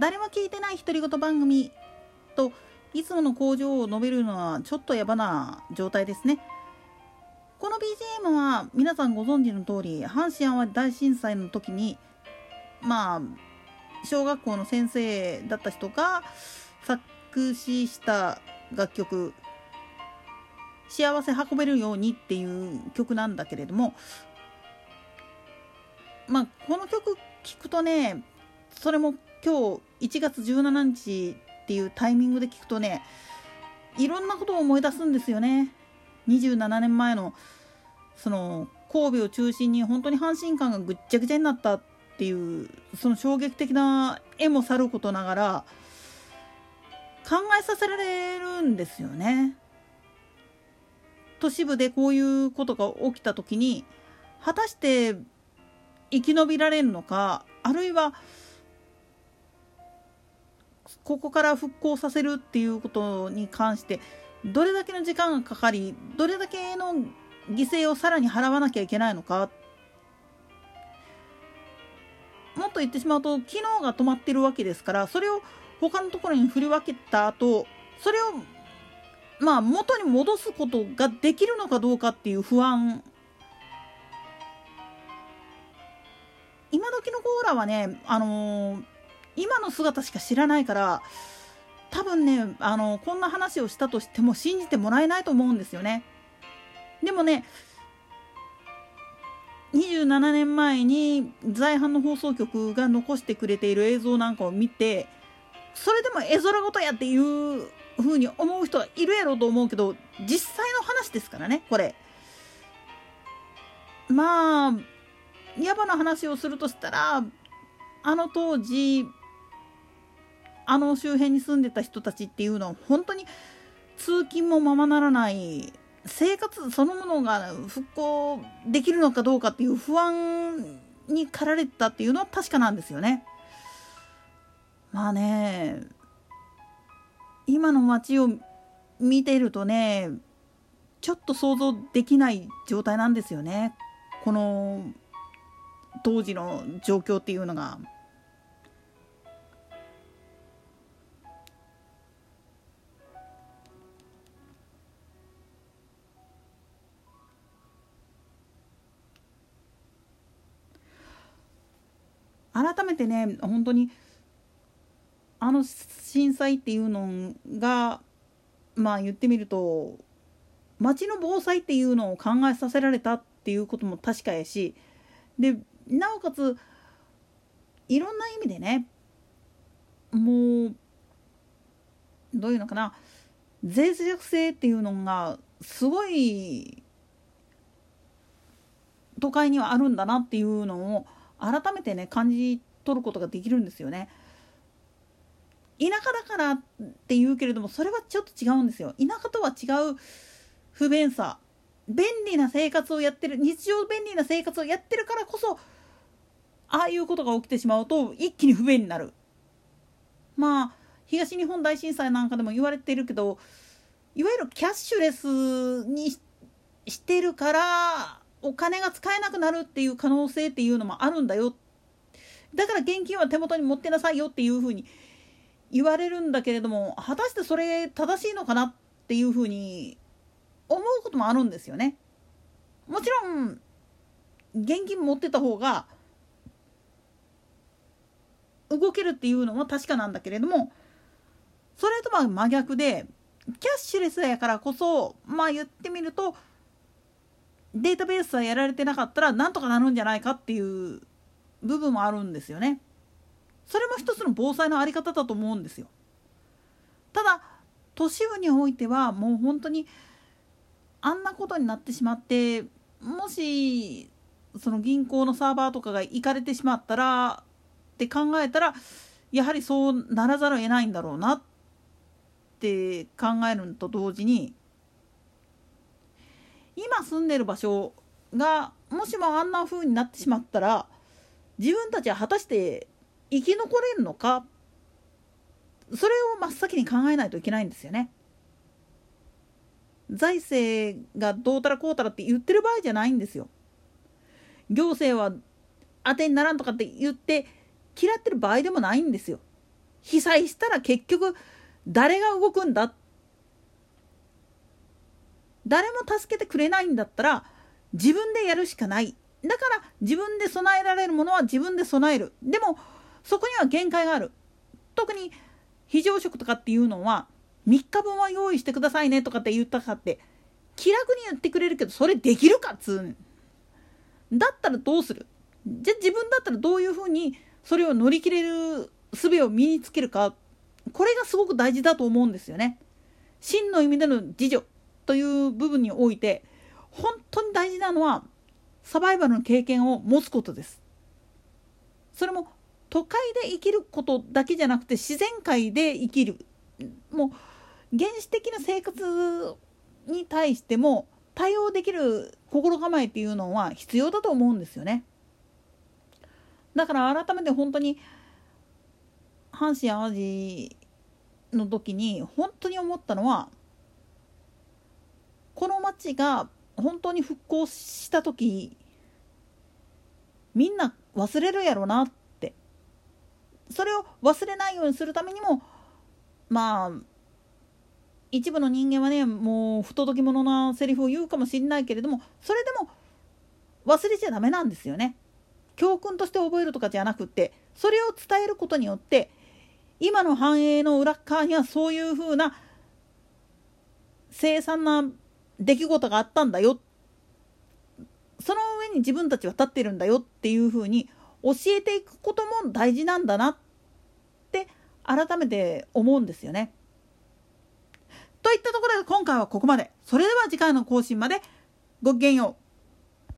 誰も聞いてない独り言番組といつもの工場を述べるのはちょっとやばな状態ですね。この BGM は皆さんご存知の通り阪神・淡路大震災の時にまあ小学校の先生だった人が作詞した楽曲「幸せ運べるように」っていう曲なんだけれどもまあこの曲聴くとねそれも今日1月17日っていうタイミングで聞くとねいろんなことを思い出すんですよね。27年前のその神戸を中心に本当に阪神感がぐっちゃぐちゃになったっていうその衝撃的な絵もさることながら考えさせられるんですよね。都市部でこういうことが起きた時に果たして生き延びられるのかあるいはここから復興させるっていうことに関してどれだけの時間がかかりどれだけの犠牲をさらに払わなきゃいけないのか。もっと言ってしまうと機能が止まってるわけですからそれを他のところに振り分けた後それをまあ元に戻すことができるのかどうかっていう不安。今時のコーラはねあのー、今の姿しか知らないから多分ねあのこんな話をしたとしても信じてもらえないと思うんですよね。でもね27年前に在阪の放送局が残してくれている映像なんかを見てそれでも絵空事やっていう風に思う人はいるやろうと思うけど実際の話ですからねこれ。まあ野暮な話をするとしたらあの当時あの周辺に住んでた人たちっていうのは本当に通勤もままならない生活そのものが復興できるのかどうかっていう不安に駆られてたっていうのは確かなんですよね。まあね今の街を見てるとねちょっと想像できない状態なんですよねこの当時の状況っていうのが。てね本当にあの震災っていうのがまあ言ってみると町の防災っていうのを考えさせられたっていうことも確かやしでなおかついろんな意味でねもうどういうのかな脆弱性っていうのがすごい都会にはあるんだなっていうのを改めてね感じて取ることができるんですよね。田舎だからって言うけれどもそれはちょっと違うんですよ。田舎とは違う不便さ便利な生活をやってる日常便利な生活をやってるからこそああいうことが起きてしまうと一気に不便になる。まあ東日本大震災なんかでも言われてるけどいわゆるキャッシュレスにしてるからお金が使えなくなるっていう可能性っていうのもあるんだよっだから現金は手元に持ってなさいよっていうふうに言われるんだけれども果たしてそれ正しいのかなっていうふうに思うこともあるんですよね。もちろん現金持ってた方が動けるっていうのは確かなんだけれどもそれとは真逆でキャッシュレスやからこそまあ言ってみるとデータベースさえやられてなかったらなんとかなるんじゃないかっていう部分もあるんですよね。それも一つの防災の在り方だと思うんですよ。ただ都市部においてはもう本当にあんなことになってしまってもしその銀行のサーバーとかが行かれてしまったらって考えたらやはりそうならざるを得ないんだろうなって考えるのと同時に今住んでる場所がもしもあんな風になってしまったら自分たちは果たして生き残れるのか？それを真っ先に考えないといけないんですよね。財政がどうたらこうたらって言ってる場合じゃないんですよ。行政は当てにならんとかって言って嫌ってる場合でもないんですよ。被災したら結局誰が動くんだ？誰も助けてくれないんだったら自分でやるしかないだから自分で備えられるものは自分で備える。でもそこには限界がある。特に非常食とかっていうのは3日分は用意してくださいねとかって言ったかって気楽に言ってくれるけどそれできるかっつうん。だったらどうする？じゃ自分だったらどういうふうにそれを乗り切れる術を身につけるか。これがすごく大事だと思うんですよね。真の意味での自助という部分において本当に大事なのはサバイバルの経験を持つことです。それも都会で生きることだけじゃなくて自然界で生きるもう原始的な生活に対しても対応できる心構えっていうのは必要だと思うんですよね。だから改めて本当に阪神・淡路の時に本当に思ったのはこの町が本当に復興した時みんな忘れるやろなってそれを忘れないようにするためにもまあ一部の人間はねもう不届き者なセリフを言うかもしれないけれどもそれでも忘れちゃダメなんですよね。教訓として覚えるとかじゃなくってそれを伝えることによって今の繁栄の裏側にはそういうふうな凄惨な出来事があったんだよその上に自分たちは立ってるんだよっていうふうに教えていくことも大事なんだなって改めて思うんですよね。といったところで今回はここまで。それでは次回の更新までごきげんよう。